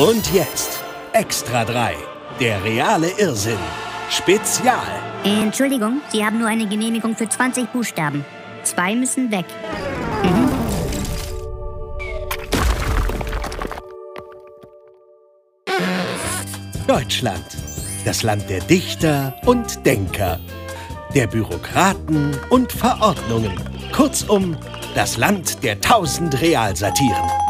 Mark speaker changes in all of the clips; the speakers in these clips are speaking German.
Speaker 1: Und jetzt Extra 3. Der reale Irrsinn. Spezial.
Speaker 2: Entschuldigung, Sie haben nur eine Genehmigung für 20 Buchstaben. Zwei müssen weg. Mhm.
Speaker 1: Deutschland. Das Land der Dichter und Denker. Der Bürokraten und Verordnungen. Kurzum, das Land der tausend Realsatiren.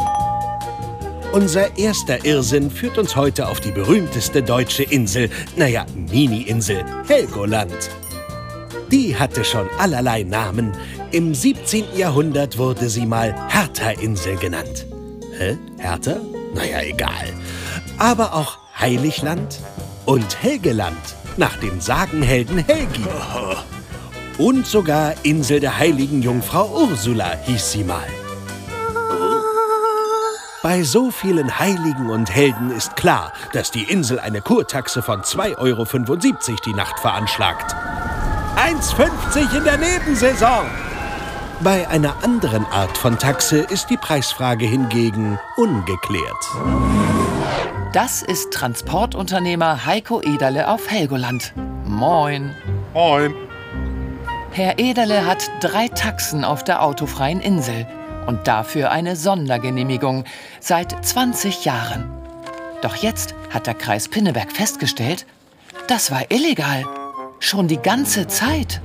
Speaker 1: Unser erster Irrsinn führt uns heute auf die berühmteste deutsche Insel, naja, Mini-Insel, Helgoland. Die hatte schon allerlei Namen. Im 17. Jahrhundert wurde sie mal Hertha-Insel genannt. Hä? Hertha? Naja, egal. Aber auch Heiligland und Helgeland, nach dem Sagenhelden Helgi. Und sogar Insel der heiligen Jungfrau Ursula hieß sie mal. Bei so vielen Heiligen und Helden ist klar, dass die Insel eine Kurtaxe von 2,75 Euro die Nacht veranschlagt. 1,50 in der Nebensaison! Bei einer anderen Art von Taxe ist die Preisfrage hingegen ungeklärt.
Speaker 3: Das ist Transportunternehmer Heiko Ederle auf Helgoland. Moin.
Speaker 4: Moin.
Speaker 3: Herr Ederle hat drei Taxen auf der autofreien Insel und dafür eine Sondergenehmigung seit 20 Jahren. Doch jetzt hat der Kreis Pinneberg festgestellt, das war illegal. Schon die ganze Zeit.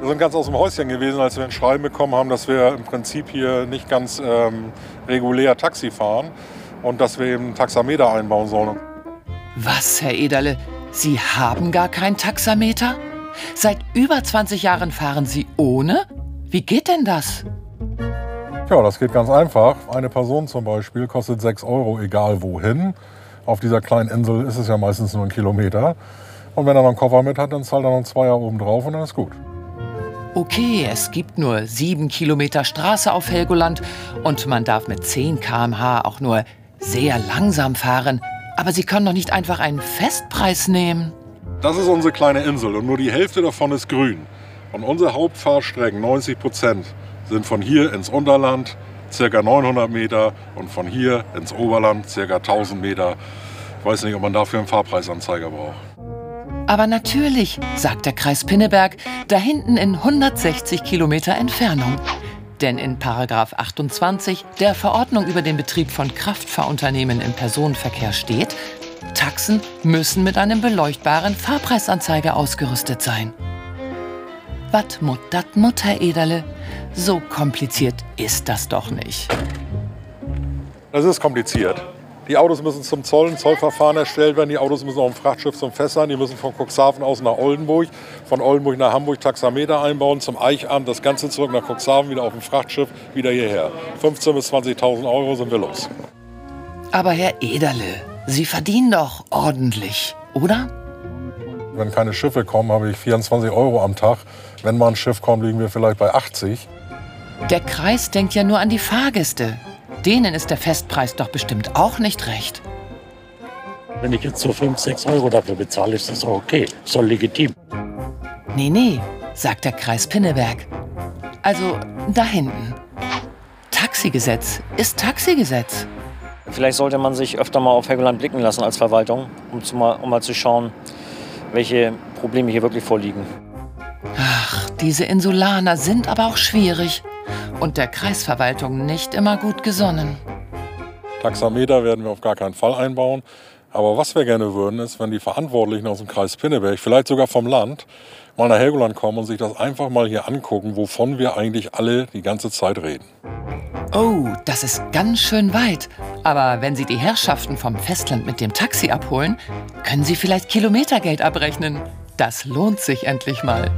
Speaker 4: Wir sind ganz aus dem Häuschen gewesen, als wir ein Schreiben bekommen haben, dass wir im Prinzip hier nicht ganz ähm, regulär Taxi fahren und dass wir eben Taxameter einbauen sollen.
Speaker 3: Was, Herr Ederle? Sie haben gar kein Taxameter? Seit über 20 Jahren fahren Sie ohne? Wie geht denn das?
Speaker 4: Ja, das geht ganz einfach. Eine Person zum Beispiel kostet 6 Euro, egal wohin. Auf dieser kleinen Insel ist es ja meistens nur ein Kilometer. Und wenn er noch einen Koffer mit hat, dann zahlt er noch einen Zweier oben drauf und dann ist gut.
Speaker 3: Okay, es gibt nur sieben Kilometer Straße auf Helgoland und man darf mit 10 km/h auch nur sehr langsam fahren. Aber Sie können doch nicht einfach einen Festpreis nehmen.
Speaker 4: Das ist unsere kleine Insel und nur die Hälfte davon ist grün. Und unsere Hauptfahrstrecken, 90 Prozent, sind von hier ins Unterland ca. 900 Meter und von hier ins Oberland ca. 1000 Meter. Ich weiß nicht, ob man dafür einen Fahrpreisanzeiger braucht.
Speaker 3: Aber natürlich, sagt der Kreis Pinneberg, da hinten in 160 Kilometer Entfernung. Denn in Paragraph 28 der Verordnung über den Betrieb von Kraftfahrunternehmen im Personenverkehr steht, Taxen müssen mit einem beleuchtbaren Fahrpreisanzeiger ausgerüstet sein. Wat mut dat Mutter Ederle? So kompliziert ist das doch nicht.
Speaker 4: Das ist kompliziert. Die Autos müssen zum Zoll, ein Zollverfahren erstellt werden. Die Autos müssen auf dem Frachtschiff zum Fest sein. Die müssen von Cuxhaven aus nach Oldenburg, von Oldenburg nach Hamburg Taxameter einbauen, zum Eichamt, das Ganze zurück nach Cuxhaven, wieder auf dem Frachtschiff, wieder hierher. 15.000 bis 20.000 Euro sind wir los.
Speaker 3: Aber Herr Ederle, Sie verdienen doch ordentlich, oder?
Speaker 4: Wenn keine Schiffe kommen, habe ich 24 Euro am Tag. Wenn mal ein Schiff kommt, liegen wir vielleicht bei 80.
Speaker 3: Der Kreis denkt ja nur an die Fahrgäste. Denen ist der Festpreis doch bestimmt auch nicht recht.
Speaker 5: Wenn ich jetzt so 5, 6 Euro dafür bezahle, ist das auch okay. Ist doch legitim.
Speaker 3: Nee, nee, sagt der Kreis Pinneberg. Also da hinten. Taxigesetz ist Taxigesetz.
Speaker 6: Vielleicht sollte man sich öfter mal auf Helgoland blicken lassen als Verwaltung, um, zu mal, um mal zu schauen, welche Probleme hier wirklich vorliegen.
Speaker 3: Diese Insulaner sind aber auch schwierig und der Kreisverwaltung nicht immer gut gesonnen.
Speaker 4: Taxameter werden wir auf gar keinen Fall einbauen. Aber was wir gerne würden, ist, wenn die Verantwortlichen aus dem Kreis Pinneberg, vielleicht sogar vom Land, mal nach Helgoland kommen und sich das einfach mal hier angucken, wovon wir eigentlich alle die ganze Zeit reden.
Speaker 3: Oh, das ist ganz schön weit. Aber wenn Sie die Herrschaften vom Festland mit dem Taxi abholen, können Sie vielleicht Kilometergeld abrechnen. Das lohnt sich endlich mal.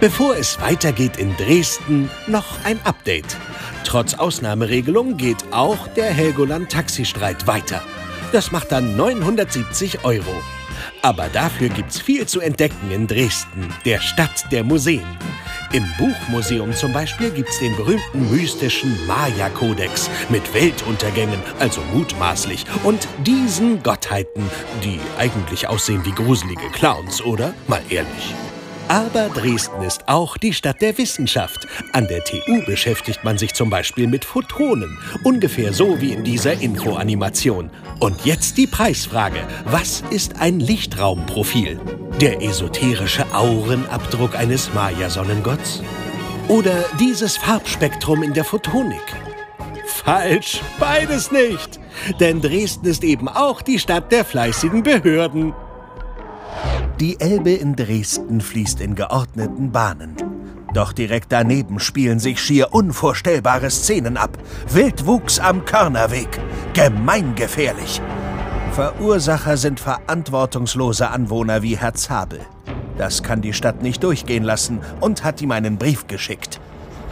Speaker 1: Bevor es weitergeht in Dresden, noch ein Update. Trotz Ausnahmeregelung geht auch der Helgoland-Taxistreit weiter. Das macht dann 970 Euro. Aber dafür gibt's viel zu entdecken in Dresden, der Stadt der Museen. Im Buchmuseum zum Beispiel gibt's den berühmten mystischen Maya-Kodex mit Weltuntergängen, also mutmaßlich, und diesen Gottheiten, die eigentlich aussehen wie gruselige Clowns, oder? Mal ehrlich. Aber Dresden ist auch die Stadt der Wissenschaft. An der TU beschäftigt man sich zum Beispiel mit Photonen. Ungefähr so wie in dieser Infoanimation. Und jetzt die Preisfrage. Was ist ein Lichtraumprofil? Der esoterische Aurenabdruck eines Maya-Sonnengotts? Oder dieses Farbspektrum in der Photonik? Falsch, beides nicht. Denn Dresden ist eben auch die Stadt der fleißigen Behörden. Die Elbe in Dresden fließt in geordneten Bahnen. Doch direkt daneben spielen sich schier unvorstellbare Szenen ab. Wildwuchs am Körnerweg. Gemeingefährlich. Verursacher sind verantwortungslose Anwohner wie Herr Zabel. Das kann die Stadt nicht durchgehen lassen und hat ihm einen Brief geschickt.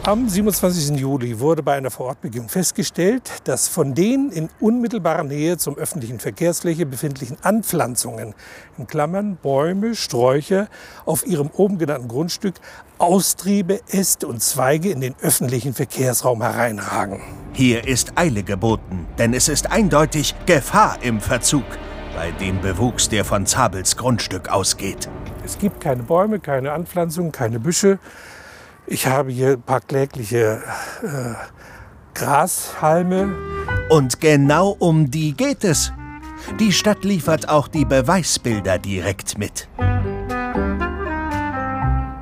Speaker 7: Am 27. Juli wurde bei einer Vorortbegehung festgestellt, dass von den in unmittelbarer Nähe zum öffentlichen Verkehrsfläche befindlichen Anpflanzungen, in Klammern Bäume, Sträucher, auf ihrem oben genannten Grundstück Austriebe, Äste und Zweige in den öffentlichen Verkehrsraum hereinragen.
Speaker 1: Hier ist Eile geboten, denn es ist eindeutig Gefahr im Verzug bei dem Bewuchs, der von Zabels Grundstück ausgeht.
Speaker 7: Es gibt keine Bäume, keine Anpflanzungen, keine Büsche. Ich habe hier ein paar klägliche äh, Grashalme.
Speaker 1: Und genau um die geht es. Die Stadt liefert auch die Beweisbilder direkt mit.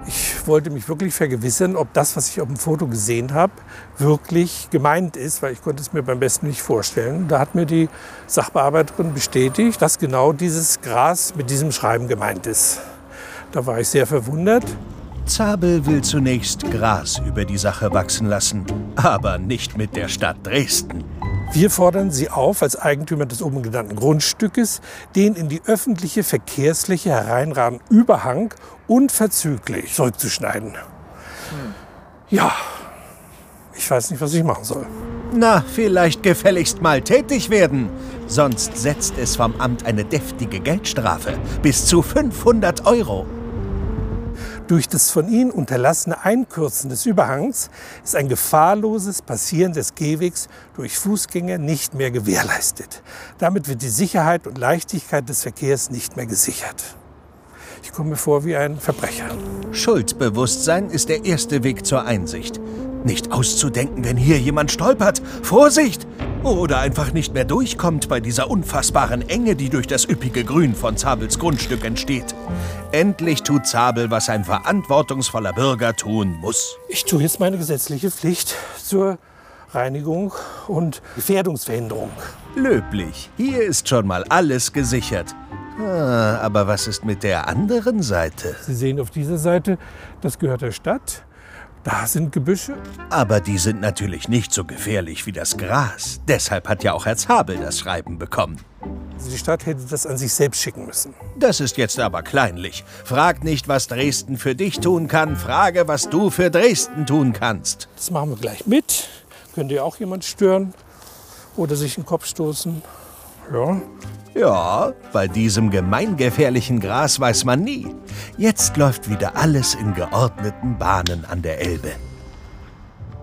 Speaker 7: Ich wollte mich wirklich vergewissern, ob das, was ich auf dem Foto gesehen habe, wirklich gemeint ist, weil ich konnte es mir beim besten nicht vorstellen. Da hat mir die Sachbearbeiterin bestätigt, dass genau dieses Gras mit diesem Schreiben gemeint ist. Da war ich sehr verwundert.
Speaker 1: Zabel will zunächst Gras über die Sache wachsen lassen, aber nicht mit der Stadt Dresden.
Speaker 7: Wir fordern Sie auf, als Eigentümer des oben genannten Grundstückes, den in die öffentliche Verkehrsfläche hereinragenden Überhang unverzüglich zurückzuschneiden. Ja, ich weiß nicht, was ich machen soll.
Speaker 1: Na, vielleicht gefälligst mal tätig werden. Sonst setzt es vom Amt eine deftige Geldstrafe. Bis zu 500 Euro.
Speaker 7: Durch das von ihnen unterlassene Einkürzen des Überhangs ist ein gefahrloses Passieren des Gehwegs durch Fußgänger nicht mehr gewährleistet. Damit wird die Sicherheit und Leichtigkeit des Verkehrs nicht mehr gesichert. Ich komme mir vor wie ein Verbrecher.
Speaker 1: Schuldbewusstsein ist der erste Weg zur Einsicht. Nicht auszudenken, wenn hier jemand stolpert. Vorsicht! Oder einfach nicht mehr durchkommt bei dieser unfassbaren Enge, die durch das üppige Grün von Zabels Grundstück entsteht. Endlich tut Zabel, was ein verantwortungsvoller Bürger tun muss.
Speaker 7: Ich tue jetzt meine gesetzliche Pflicht zur Reinigung und Gefährdungsverhinderung.
Speaker 1: Löblich. Hier ist schon mal alles gesichert. Ah, aber was ist mit der anderen Seite?
Speaker 7: Sie sehen auf dieser Seite, das gehört der Stadt. Da sind Gebüsche.
Speaker 1: Aber die sind natürlich nicht so gefährlich wie das Gras. Deshalb hat ja auch Herr Zabel das Schreiben bekommen.
Speaker 7: Also die Stadt hätte das an sich selbst schicken müssen.
Speaker 1: Das ist jetzt aber kleinlich. Frag nicht, was Dresden für dich tun kann. Frage, was du für Dresden tun kannst.
Speaker 7: Das machen wir gleich mit. Könnte ja auch jemand stören oder sich den Kopf stoßen. Ja.
Speaker 1: Ja, bei diesem gemeingefährlichen Gras weiß man nie. Jetzt läuft wieder alles in geordneten Bahnen an der Elbe.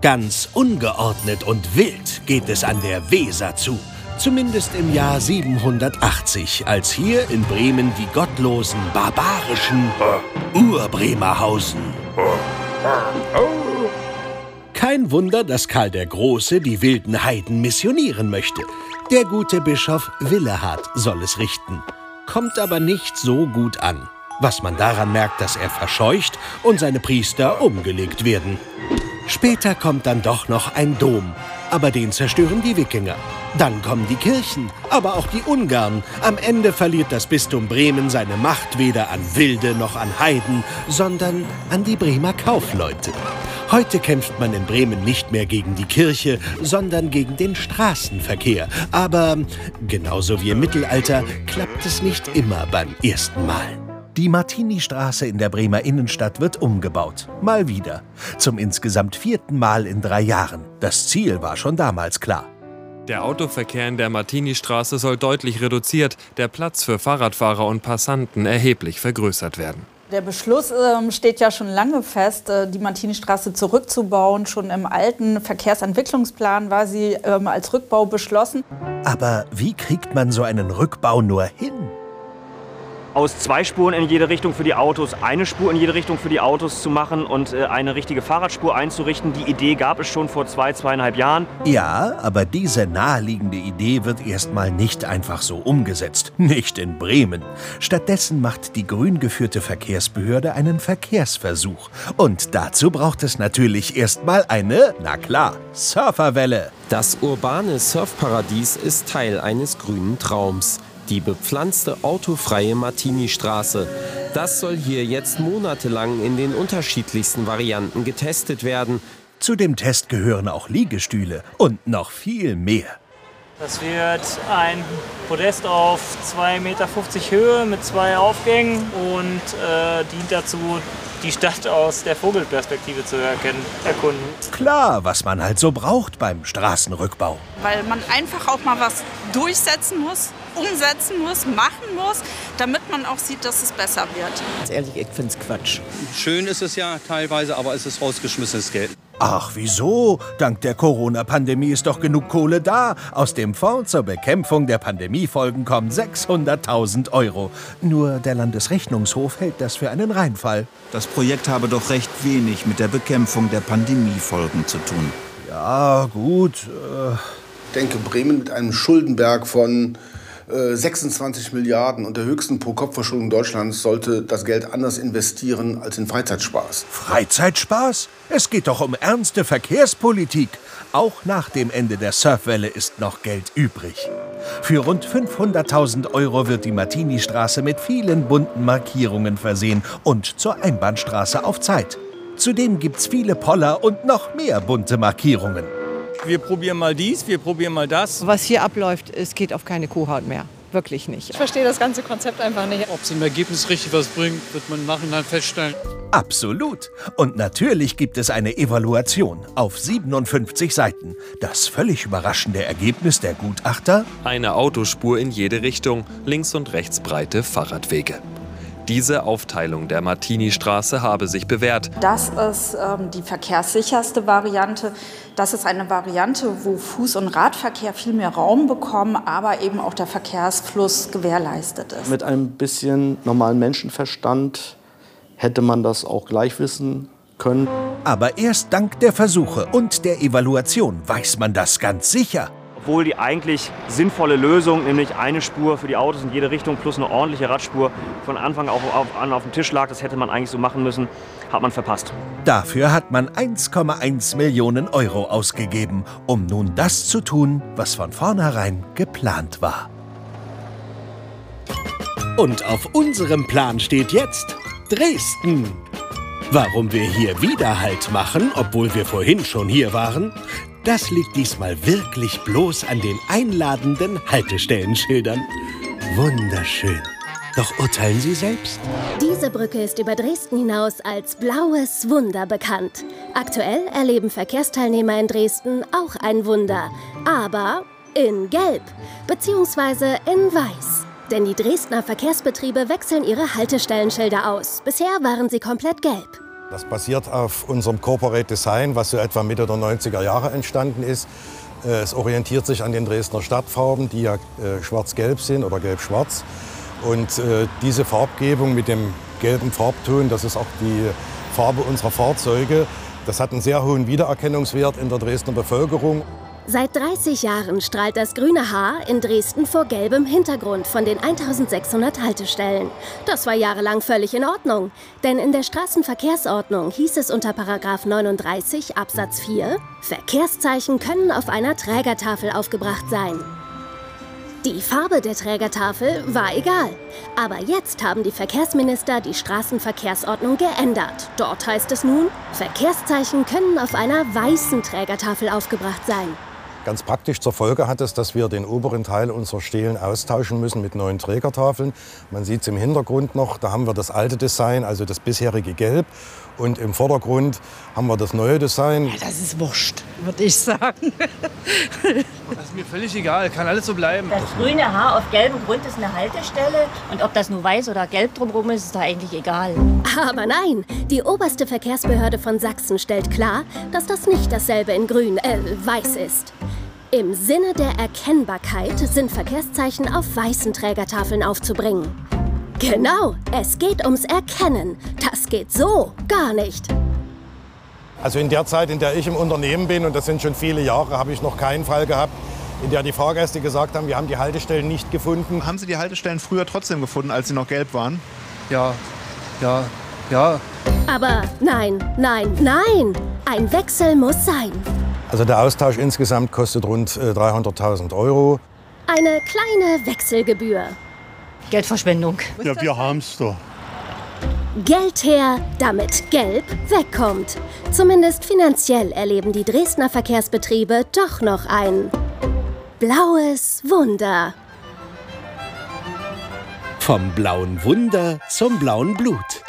Speaker 1: Ganz ungeordnet und wild geht es an der Weser zu. Zumindest im Jahr 780, als hier in Bremen die gottlosen, barbarischen Urbremerhausen. Kein Wunder, dass Karl der Große die wilden Heiden missionieren möchte. Der gute Bischof Willehard soll es richten. Kommt aber nicht so gut an. Was man daran merkt, dass er verscheucht und seine Priester umgelegt werden. Später kommt dann doch noch ein Dom, aber den zerstören die Wikinger. Dann kommen die Kirchen, aber auch die Ungarn. Am Ende verliert das Bistum Bremen seine Macht weder an Wilde noch an Heiden, sondern an die Bremer Kaufleute. Heute kämpft man in Bremen nicht mehr gegen die Kirche, sondern gegen den Straßenverkehr. Aber genauso wie im Mittelalter klappt es nicht immer beim ersten Mal. Die Martini-Straße in der Bremer Innenstadt wird umgebaut. Mal wieder. Zum insgesamt vierten Mal in drei Jahren. Das Ziel war schon damals klar.
Speaker 8: Der Autoverkehr in der Martini-Straße soll deutlich reduziert, der Platz für Fahrradfahrer und Passanten erheblich vergrößert werden.
Speaker 9: Der Beschluss ähm, steht ja schon lange fest, äh, die Martini-Straße zurückzubauen. Schon im alten Verkehrsentwicklungsplan war sie ähm, als Rückbau beschlossen.
Speaker 1: Aber wie kriegt man so einen Rückbau nur hin?
Speaker 6: Aus zwei Spuren in jede Richtung für die Autos eine Spur in jede Richtung für die Autos zu machen und äh, eine richtige Fahrradspur einzurichten. Die Idee gab es schon vor zwei, zweieinhalb Jahren.
Speaker 1: Ja, aber diese naheliegende Idee wird erstmal nicht einfach so umgesetzt. Nicht in Bremen. Stattdessen macht die grün geführte Verkehrsbehörde einen Verkehrsversuch. Und dazu braucht es natürlich erstmal eine, na klar, Surferwelle.
Speaker 10: Das urbane Surfparadies ist Teil eines grünen Traums die bepflanzte autofreie Martini-Straße. Das soll hier jetzt monatelang in den unterschiedlichsten Varianten getestet werden.
Speaker 1: Zu dem Test gehören auch Liegestühle und noch viel mehr.
Speaker 11: Das wird ein Podest auf 2,50 Meter Höhe mit zwei Aufgängen und äh, dient dazu, die Stadt aus der Vogelperspektive zu erkennen, erkunden.
Speaker 1: Klar, was man halt so braucht beim Straßenrückbau.
Speaker 9: Weil man einfach auch mal was durchsetzen muss, umsetzen muss, machen muss, damit man auch sieht, dass es besser wird.
Speaker 12: Ganz ehrlich, ich finde es Quatsch.
Speaker 13: Schön ist es ja teilweise, aber es ist rausgeschmissenes Geld.
Speaker 1: Ach, wieso? Dank der Corona-Pandemie ist doch genug Kohle da. Aus dem Fonds zur Bekämpfung der Pandemiefolgen kommen 600.000 Euro. Nur der Landesrechnungshof hält das für einen Reinfall.
Speaker 14: Das Projekt habe doch recht wenig mit der Bekämpfung der Pandemiefolgen zu tun.
Speaker 1: Ja, gut. Äh
Speaker 15: ich denke, Bremen mit einem Schuldenberg von 26 äh, Milliarden und der höchsten Pro-Kopf-Verschuldung Deutschlands sollte das Geld anders investieren als in Freizeitspaß.
Speaker 1: Freizeitspaß? Es geht doch um ernste Verkehrspolitik. Auch nach dem Ende der Surfwelle ist noch Geld übrig. Für rund 500.000 Euro wird die Martini-Straße mit vielen bunten Markierungen versehen und zur Einbahnstraße auf Zeit. Zudem gibt's viele Poller und noch mehr bunte Markierungen
Speaker 16: wir probieren mal dies, wir probieren mal das.
Speaker 17: Was hier abläuft, es geht auf keine Kuhhaut mehr. Wirklich nicht.
Speaker 18: Ich verstehe das ganze Konzept einfach nicht.
Speaker 19: Ob es im Ergebnis richtig was bringt, wird man im Nachhinein feststellen.
Speaker 1: Absolut. Und natürlich gibt es eine Evaluation auf 57 Seiten. Das völlig überraschende Ergebnis der Gutachter?
Speaker 8: Eine Autospur in jede Richtung, links und rechts breite Fahrradwege. Diese Aufteilung der Martini-Straße habe sich bewährt.
Speaker 9: Das ist ähm, die verkehrssicherste Variante. Das ist eine Variante, wo Fuß- und Radverkehr viel mehr Raum bekommen, aber eben auch der Verkehrsfluss gewährleistet ist.
Speaker 20: Mit ein bisschen normalen Menschenverstand hätte man das auch gleich wissen können.
Speaker 1: Aber erst dank der Versuche und der Evaluation weiß man das ganz sicher
Speaker 6: obwohl die eigentlich sinnvolle Lösung, nämlich eine Spur für die Autos in jede Richtung plus eine ordentliche Radspur, von Anfang auf, auf, an auf dem Tisch lag, das hätte man eigentlich so machen müssen, hat man verpasst.
Speaker 1: Dafür hat man 1,1 Millionen Euro ausgegeben, um nun das zu tun, was von vornherein geplant war. Und auf unserem Plan steht jetzt Dresden. Warum wir hier wieder Halt machen, obwohl wir vorhin schon hier waren, das liegt diesmal wirklich bloß an den einladenden Haltestellenschildern. Wunderschön. Doch urteilen Sie selbst.
Speaker 21: Diese Brücke ist über Dresden hinaus als blaues Wunder bekannt. Aktuell erleben Verkehrsteilnehmer in Dresden auch ein Wunder, aber in Gelb bzw. in Weiß. Denn die Dresdner Verkehrsbetriebe wechseln ihre Haltestellenschilder aus. Bisher waren sie komplett gelb.
Speaker 22: Das basiert auf unserem Corporate Design, was so etwa Mitte der 90er Jahre entstanden ist. Äh, es orientiert sich an den Dresdner Stadtfarben, die ja äh, schwarz-gelb sind oder gelb-schwarz. Und äh, diese Farbgebung mit dem gelben Farbton, das ist auch die Farbe unserer Fahrzeuge, das hat einen sehr hohen Wiedererkennungswert in der Dresdner Bevölkerung.
Speaker 21: Seit 30 Jahren strahlt das grüne Haar in Dresden vor gelbem Hintergrund von den 1600 Haltestellen. Das war jahrelang völlig in Ordnung, denn in der Straßenverkehrsordnung hieß es unter 39 Absatz 4, Verkehrszeichen können auf einer Trägertafel aufgebracht sein. Die Farbe der Trägertafel war egal. Aber jetzt haben die Verkehrsminister die Straßenverkehrsordnung geändert. Dort heißt es nun, Verkehrszeichen können auf einer weißen Trägertafel aufgebracht sein.
Speaker 22: Ganz praktisch zur Folge hat es, dass wir den oberen Teil unserer Stelen austauschen müssen mit neuen Trägertafeln. Man sieht es im Hintergrund noch, da haben wir das alte Design, also das bisherige Gelb. Und im Vordergrund haben wir das neue Design.
Speaker 17: Ja, das ist wurscht, würde ich sagen.
Speaker 19: das ist mir völlig egal, kann alles so bleiben.
Speaker 23: Das grüne Haar auf gelbem Grund ist eine Haltestelle. Und ob das nur weiß oder gelb drumherum ist, ist da eigentlich egal.
Speaker 21: Aber nein, die oberste Verkehrsbehörde von Sachsen stellt klar, dass das nicht dasselbe in grün, äh, weiß ist. Im Sinne der Erkennbarkeit sind Verkehrszeichen auf weißen Trägertafeln aufzubringen. Genau, es geht ums Erkennen. Das geht so gar nicht.
Speaker 22: Also in der Zeit, in der ich im Unternehmen bin, und das sind schon viele Jahre, habe ich noch keinen Fall gehabt, in der die Fahrgäste gesagt haben, wir haben die Haltestellen nicht gefunden.
Speaker 24: Haben Sie die Haltestellen früher trotzdem gefunden, als sie noch gelb waren?
Speaker 19: Ja, ja, ja.
Speaker 21: Aber nein, nein, nein. Ein Wechsel muss sein.
Speaker 22: Also der Austausch insgesamt kostet rund äh, 300.000 Euro.
Speaker 21: Eine kleine Wechselgebühr.
Speaker 23: Geldverschwendung.
Speaker 25: Ja, wir haben's doch.
Speaker 21: Geld her, damit Gelb wegkommt. Zumindest finanziell erleben die Dresdner Verkehrsbetriebe doch noch ein blaues Wunder.
Speaker 1: Vom blauen Wunder zum blauen Blut.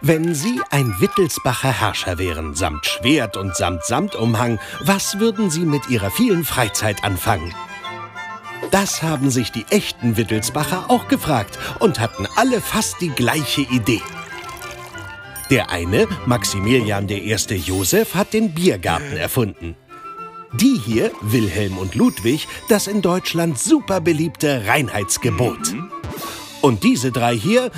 Speaker 1: Wenn Sie ein Wittelsbacher Herrscher wären, samt Schwert und samt Samtumhang, was würden Sie mit Ihrer vielen Freizeit anfangen? Das haben sich die echten Wittelsbacher auch gefragt und hatten alle fast die gleiche Idee. Der eine, Maximilian I. Joseph, hat den Biergarten erfunden. Die hier, Wilhelm und Ludwig, das in Deutschland super beliebte Reinheitsgebot. Und diese drei hier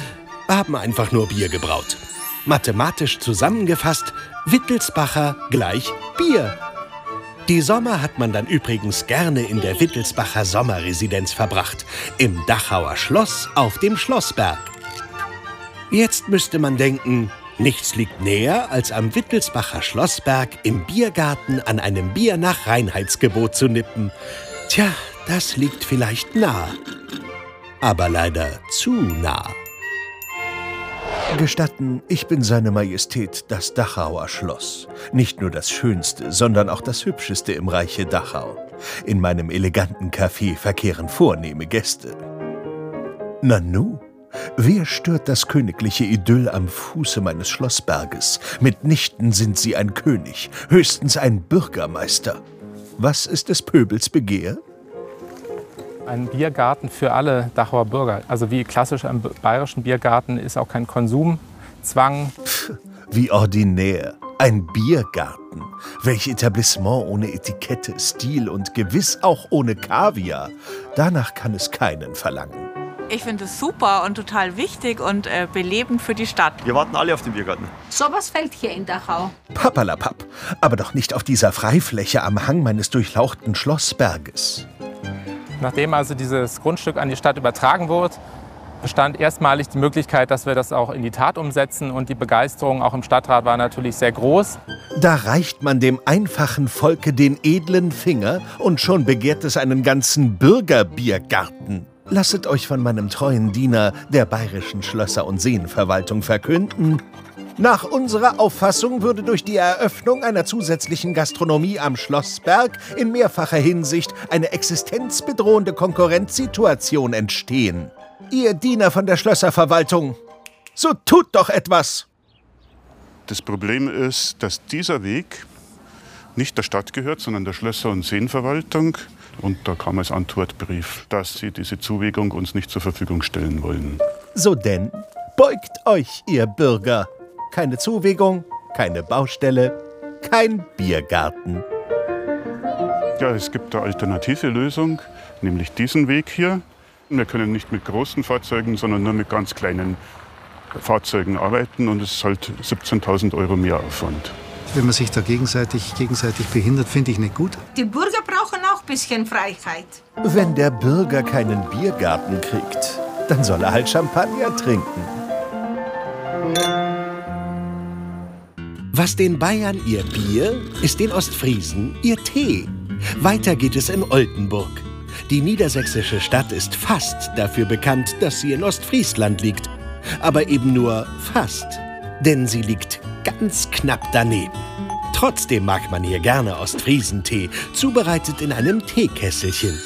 Speaker 1: haben einfach nur Bier gebraut. Mathematisch zusammengefasst, Wittelsbacher gleich Bier. Die Sommer hat man dann übrigens gerne in der Wittelsbacher Sommerresidenz verbracht, im Dachauer Schloss auf dem Schlossberg. Jetzt müsste man denken, nichts liegt näher, als am Wittelsbacher Schlossberg im Biergarten an einem Bier nach Reinheitsgebot zu nippen. Tja, das liegt vielleicht nah, aber leider zu nah. Gestatten, ich bin Seine Majestät das Dachauer Schloss. Nicht nur das schönste, sondern auch das hübscheste im Reiche Dachau. In meinem eleganten Café verkehren vornehme Gäste. Nanu, wer stört das königliche Idyll am Fuße meines Schlossberges? Mitnichten sind Sie ein König, höchstens ein Bürgermeister. Was ist des Pöbels Begehr?
Speaker 12: Ein Biergarten für alle Dachauer Bürger. Also wie klassisch im bayerischen Biergarten ist auch kein Konsumzwang.
Speaker 1: Pff, wie ordinär. Ein Biergarten. Welch Etablissement ohne Etikette, Stil und gewiss auch ohne Kaviar. Danach kann es keinen verlangen.
Speaker 26: Ich finde es super und total wichtig und äh, belebend für die Stadt.
Speaker 6: Wir warten alle auf den Biergarten.
Speaker 23: Sowas fällt hier in Dachau.
Speaker 1: Papperlapapp, aber doch nicht auf dieser Freifläche am Hang meines durchlauchten Schlossberges.
Speaker 12: Nachdem also dieses Grundstück an die Stadt übertragen wurde, bestand erstmalig die Möglichkeit, dass wir das auch in die Tat umsetzen. Und die Begeisterung auch im Stadtrat war natürlich sehr groß.
Speaker 1: Da reicht man dem einfachen Volke den edlen Finger und schon begehrt es einen ganzen Bürgerbiergarten. Lasset euch von meinem treuen Diener der bayerischen Schlösser- und Seenverwaltung verkünden, nach unserer Auffassung würde durch die Eröffnung einer zusätzlichen Gastronomie am Schlossberg in mehrfacher Hinsicht eine existenzbedrohende Konkurrenzsituation entstehen. Ihr Diener von der Schlösserverwaltung, so tut doch etwas!
Speaker 25: Das Problem ist, dass dieser Weg nicht der Stadt gehört, sondern der Schlösser- und Seenverwaltung. Und da kam als Antwortbrief, dass sie diese Zuwegung uns nicht zur Verfügung stellen wollen.
Speaker 1: So denn, beugt euch, ihr Bürger! Keine Zuwegung, keine Baustelle, kein Biergarten.
Speaker 25: Ja, es gibt eine alternative Lösung, nämlich diesen Weg hier. Wir können nicht mit großen Fahrzeugen, sondern nur mit ganz kleinen Fahrzeugen arbeiten und es ist halt 17.000 Euro mehr Aufwand.
Speaker 27: Wenn man sich da gegenseitig, gegenseitig behindert, finde ich nicht gut.
Speaker 23: Die Bürger brauchen auch ein bisschen Freiheit.
Speaker 1: Wenn der Bürger keinen Biergarten kriegt, dann soll er halt Champagner trinken. Was den Bayern ihr Bier, ist den Ostfriesen ihr Tee. Weiter geht es in Oldenburg. Die niedersächsische Stadt ist fast dafür bekannt, dass sie in Ostfriesland liegt. Aber eben nur fast. Denn sie liegt ganz knapp daneben. Trotzdem mag man hier gerne Ostfriesentee, zubereitet in einem Teekesselchen.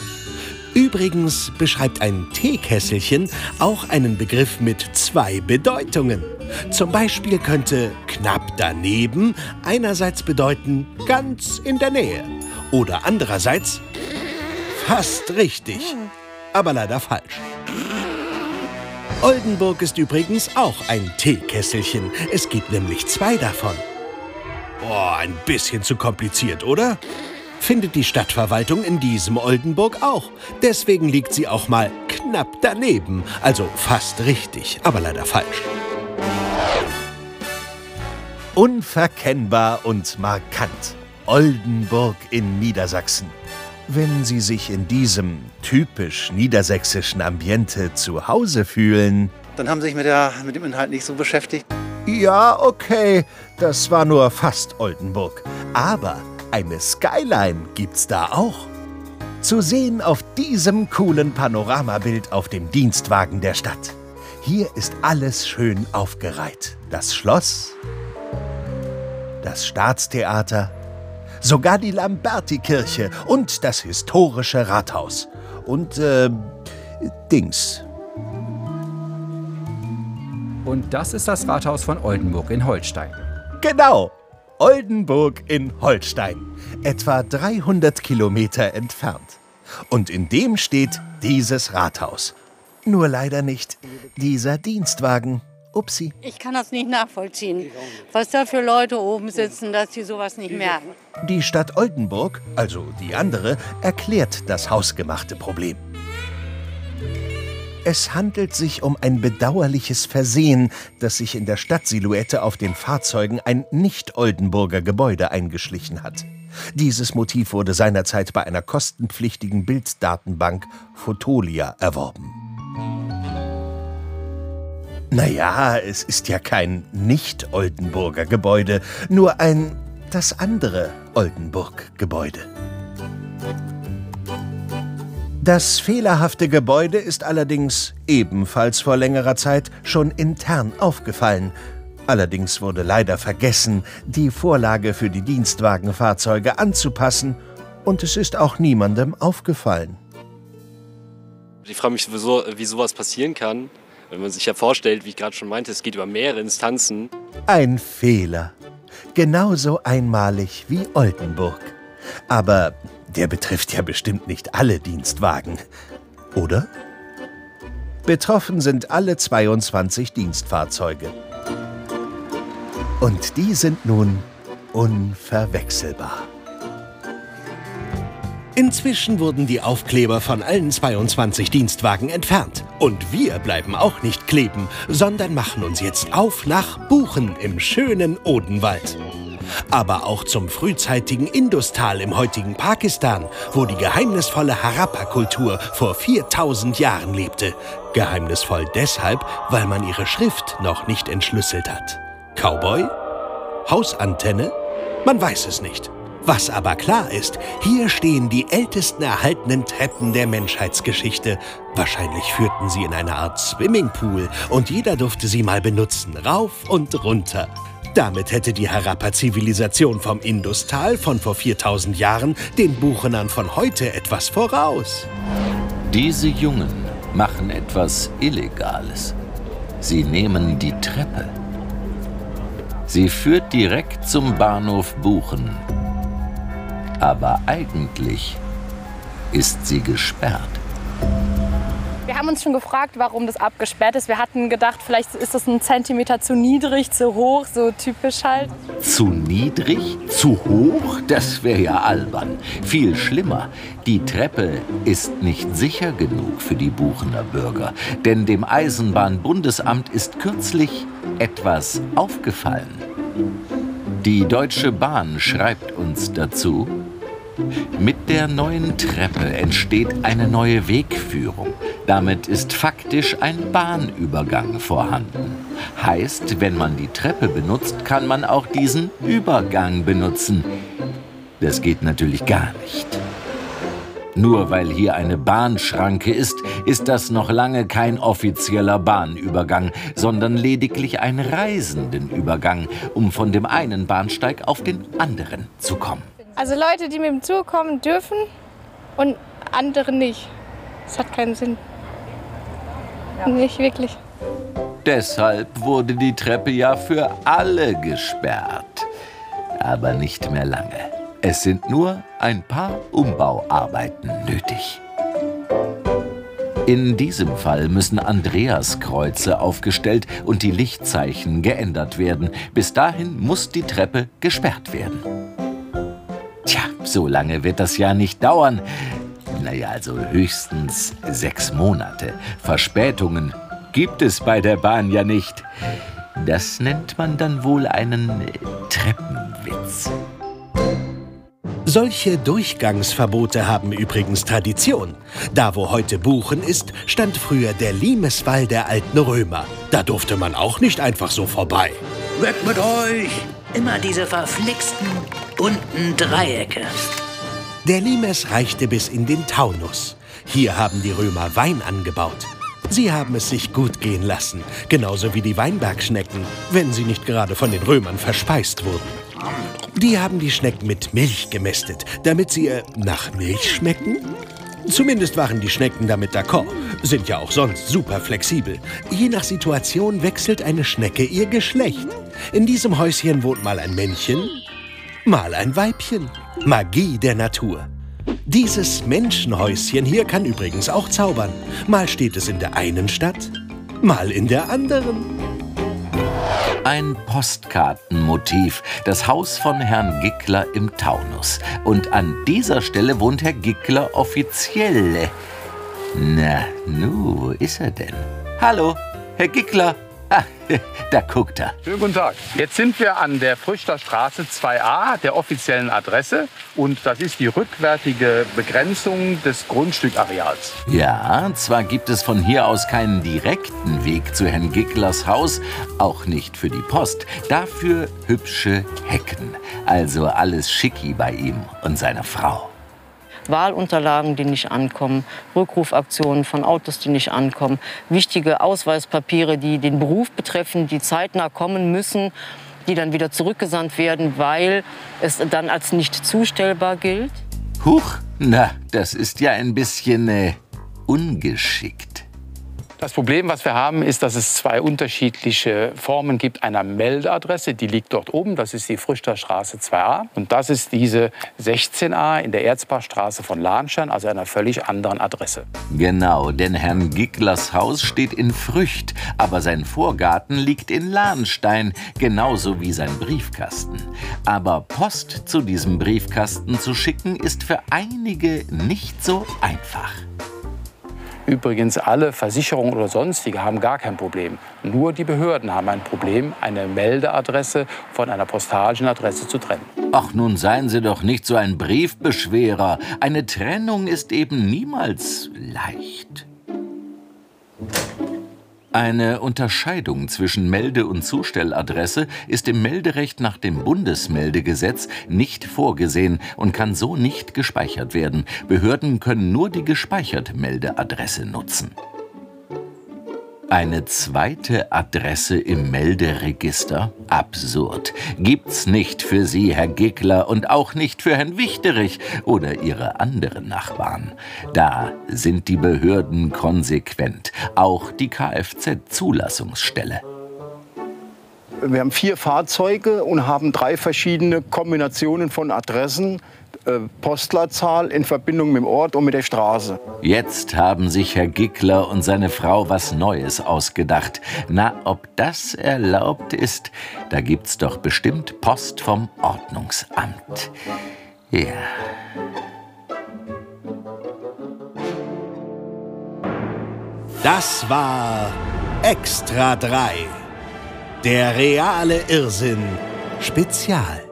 Speaker 1: Übrigens beschreibt ein Teekesselchen auch einen Begriff mit zwei Bedeutungen. Zum Beispiel könnte knapp daneben einerseits bedeuten ganz in der Nähe oder andererseits fast richtig, aber leider falsch. Oldenburg ist übrigens auch ein Teekesselchen. Es gibt nämlich zwei davon. Boah, ein bisschen zu kompliziert, oder? Findet die Stadtverwaltung in diesem Oldenburg auch. Deswegen liegt sie auch mal knapp daneben. Also fast richtig, aber leider falsch. Unverkennbar und markant. Oldenburg in Niedersachsen. Wenn Sie sich in diesem typisch niedersächsischen Ambiente zu Hause fühlen.
Speaker 28: Dann haben Sie sich mit, der, mit dem Inhalt nicht so beschäftigt.
Speaker 1: Ja, okay, das war nur fast Oldenburg. Aber eine Skyline gibt's da auch. Zu sehen auf diesem coolen Panoramabild auf dem Dienstwagen der Stadt. Hier ist alles schön aufgereiht. Das Schloss, das Staatstheater, sogar die Lamberti-Kirche und das historische Rathaus. Und, äh, Dings.
Speaker 29: Und das ist das Rathaus von Oldenburg in Holstein.
Speaker 1: Genau, Oldenburg in Holstein, etwa 300 Kilometer entfernt. Und in dem steht dieses Rathaus. Nur leider nicht dieser Dienstwagen. Upsi.
Speaker 30: Ich kann das nicht nachvollziehen, was da für Leute oben sitzen, dass sie sowas nicht merken.
Speaker 1: Die Stadt Oldenburg, also die andere, erklärt das hausgemachte Problem. Es handelt sich um ein bedauerliches Versehen, dass sich in der Stadtsilhouette auf den Fahrzeugen ein Nicht-Oldenburger Gebäude eingeschlichen hat. Dieses Motiv wurde seinerzeit bei einer kostenpflichtigen Bilddatenbank Fotolia erworben. Naja, es ist ja kein Nicht-Oldenburger Gebäude, nur ein das andere Oldenburg-Gebäude. Das fehlerhafte Gebäude ist allerdings ebenfalls vor längerer Zeit schon intern aufgefallen. Allerdings wurde leider vergessen, die Vorlage für die Dienstwagenfahrzeuge anzupassen und es ist auch niemandem aufgefallen.
Speaker 31: Ich frage mich, wieso, wie sowas passieren kann, wenn man sich ja vorstellt, wie ich gerade schon meinte, es geht über mehrere Instanzen.
Speaker 1: Ein Fehler. Genauso einmalig wie Oldenburg. Aber der betrifft ja bestimmt nicht alle Dienstwagen, oder? Betroffen sind alle 22 Dienstfahrzeuge. Und die sind nun unverwechselbar. Inzwischen wurden die Aufkleber von allen 22 Dienstwagen entfernt. Und wir bleiben auch nicht kleben, sondern machen uns jetzt auf nach Buchen im schönen Odenwald aber auch zum frühzeitigen Industal im heutigen Pakistan, wo die geheimnisvolle Harappa-Kultur vor 4000 Jahren lebte. Geheimnisvoll deshalb, weil man ihre Schrift noch nicht entschlüsselt hat. Cowboy? Hausantenne? Man weiß es nicht. Was aber klar ist, hier stehen die ältesten erhaltenen Treppen der Menschheitsgeschichte. Wahrscheinlich führten sie in eine Art Swimmingpool und jeder durfte sie mal benutzen, rauf und runter. Damit hätte die Harappa-Zivilisation vom Industal von vor 4000 Jahren den Buchenern von heute etwas voraus.
Speaker 32: Diese Jungen machen etwas Illegales. Sie nehmen die Treppe. Sie führt direkt zum Bahnhof Buchen. Aber eigentlich ist sie gesperrt.
Speaker 18: Wir haben uns schon gefragt, warum das abgesperrt ist. Wir hatten gedacht, vielleicht ist das ein Zentimeter zu niedrig, zu hoch, so typisch halt.
Speaker 32: Zu niedrig? Zu hoch? Das wäre ja albern. Viel schlimmer. Die Treppe ist nicht sicher genug für die Buchener Bürger. Denn dem Eisenbahnbundesamt ist kürzlich etwas aufgefallen. Die Deutsche Bahn schreibt uns dazu, mit der neuen Treppe entsteht eine neue Wegführung. Damit ist faktisch ein Bahnübergang vorhanden. Heißt, wenn man die Treppe benutzt, kann man auch diesen Übergang benutzen. Das geht natürlich gar nicht. Nur weil hier eine Bahnschranke ist, ist das noch lange kein offizieller Bahnübergang, sondern lediglich ein Reisendenübergang, um von dem einen Bahnsteig auf den anderen zu kommen.
Speaker 18: Also Leute, die mit dem Zug kommen, dürfen und andere nicht. Das hat keinen Sinn. Ja. Nicht wirklich.
Speaker 32: Deshalb wurde die Treppe ja für alle gesperrt. Aber nicht mehr lange. Es sind nur ein paar Umbauarbeiten nötig. In diesem Fall müssen Andreaskreuze aufgestellt und die Lichtzeichen geändert werden. Bis dahin muss die Treppe gesperrt werden. Tja, so lange wird das ja nicht dauern. Naja, also höchstens sechs Monate. Verspätungen gibt es bei der Bahn ja nicht. Das nennt man dann wohl einen äh, Treppenwitz.
Speaker 1: Solche Durchgangsverbote haben übrigens Tradition. Da, wo heute Buchen ist, stand früher der Limeswall der alten Römer. Da durfte man auch nicht einfach so vorbei.
Speaker 33: Weg mit euch! Immer diese verflixten bunten Dreiecke.
Speaker 1: Der Limes reichte bis in den Taunus. Hier haben die Römer Wein angebaut. Sie haben es sich gut gehen lassen, genauso wie die Weinbergschnecken, wenn sie nicht gerade von den Römern verspeist wurden. Die haben die Schnecken mit Milch gemästet, damit sie äh, nach Milch schmecken? Zumindest waren die Schnecken damit d'accord, sind ja auch sonst super flexibel. Je nach Situation wechselt eine Schnecke ihr Geschlecht. In diesem Häuschen wohnt mal ein Männchen, mal ein Weibchen. Magie der Natur. Dieses Menschenhäuschen hier kann übrigens auch zaubern. Mal steht es in der einen Stadt, mal in der anderen.
Speaker 32: Ein Postkartenmotiv, das Haus von Herrn Gickler im Taunus. Und an dieser Stelle wohnt Herr Gickler offiziell. Na, nu, wo ist er denn? Hallo, Herr Gickler. Da guckt er.
Speaker 34: Schönen guten Tag. Jetzt sind wir an der Früchter Straße 2a, der offiziellen Adresse. Und das ist die rückwärtige Begrenzung des Grundstückareals.
Speaker 32: Ja, zwar gibt es von hier aus keinen direkten Weg zu Herrn Gicklers Haus, auch nicht für die Post. Dafür hübsche Hecken. Also alles schicki bei ihm und seiner Frau.
Speaker 35: Wahlunterlagen, die nicht ankommen, Rückrufaktionen von Autos, die nicht ankommen, wichtige Ausweispapiere, die den Beruf betreffen, die zeitnah kommen müssen, die dann wieder zurückgesandt werden, weil es dann als nicht zustellbar gilt.
Speaker 32: Huch, na, das ist ja ein bisschen äh, ungeschickt.
Speaker 34: Das Problem, was wir haben, ist, dass es zwei unterschiedliche Formen gibt einer Meldeadresse. Die liegt dort oben, das ist die Früchterstraße 2a. Und das ist diese 16a in der Erzbachstraße von Lahnstein, also einer völlig anderen Adresse.
Speaker 32: Genau, denn Herrn Gicklers Haus steht in Frücht, aber sein Vorgarten liegt in Lahnstein, genauso wie sein Briefkasten. Aber Post zu diesem Briefkasten zu schicken, ist für einige nicht so einfach.
Speaker 34: Übrigens, alle Versicherungen oder sonstige haben gar kein Problem. Nur die Behörden haben ein Problem, eine Meldeadresse von einer postalischen Adresse zu trennen.
Speaker 32: Ach, nun seien Sie doch nicht so ein Briefbeschwerer. Eine Trennung ist eben niemals leicht. Eine Unterscheidung zwischen Melde- und Zustelladresse ist im Melderecht nach dem Bundesmeldegesetz nicht vorgesehen und kann so nicht gespeichert werden. Behörden können nur die gespeicherte Meldeadresse nutzen. Eine zweite Adresse im Melderegister? Absurd. Gibt's nicht für Sie, Herr Gickler, und auch nicht für Herrn Wichterich oder Ihre anderen Nachbarn. Da sind die Behörden konsequent, auch die Kfz-Zulassungsstelle.
Speaker 34: Wir haben vier Fahrzeuge und haben drei verschiedene Kombinationen von Adressen. Äh, Postleitzahl in Verbindung mit dem Ort und mit der Straße.
Speaker 32: Jetzt haben sich Herr Gickler und seine Frau was Neues ausgedacht. Na, ob das erlaubt ist, da gibt's doch bestimmt Post vom Ordnungsamt. Ja.
Speaker 1: Das war Extra 3. Der reale Irrsinn Spezial.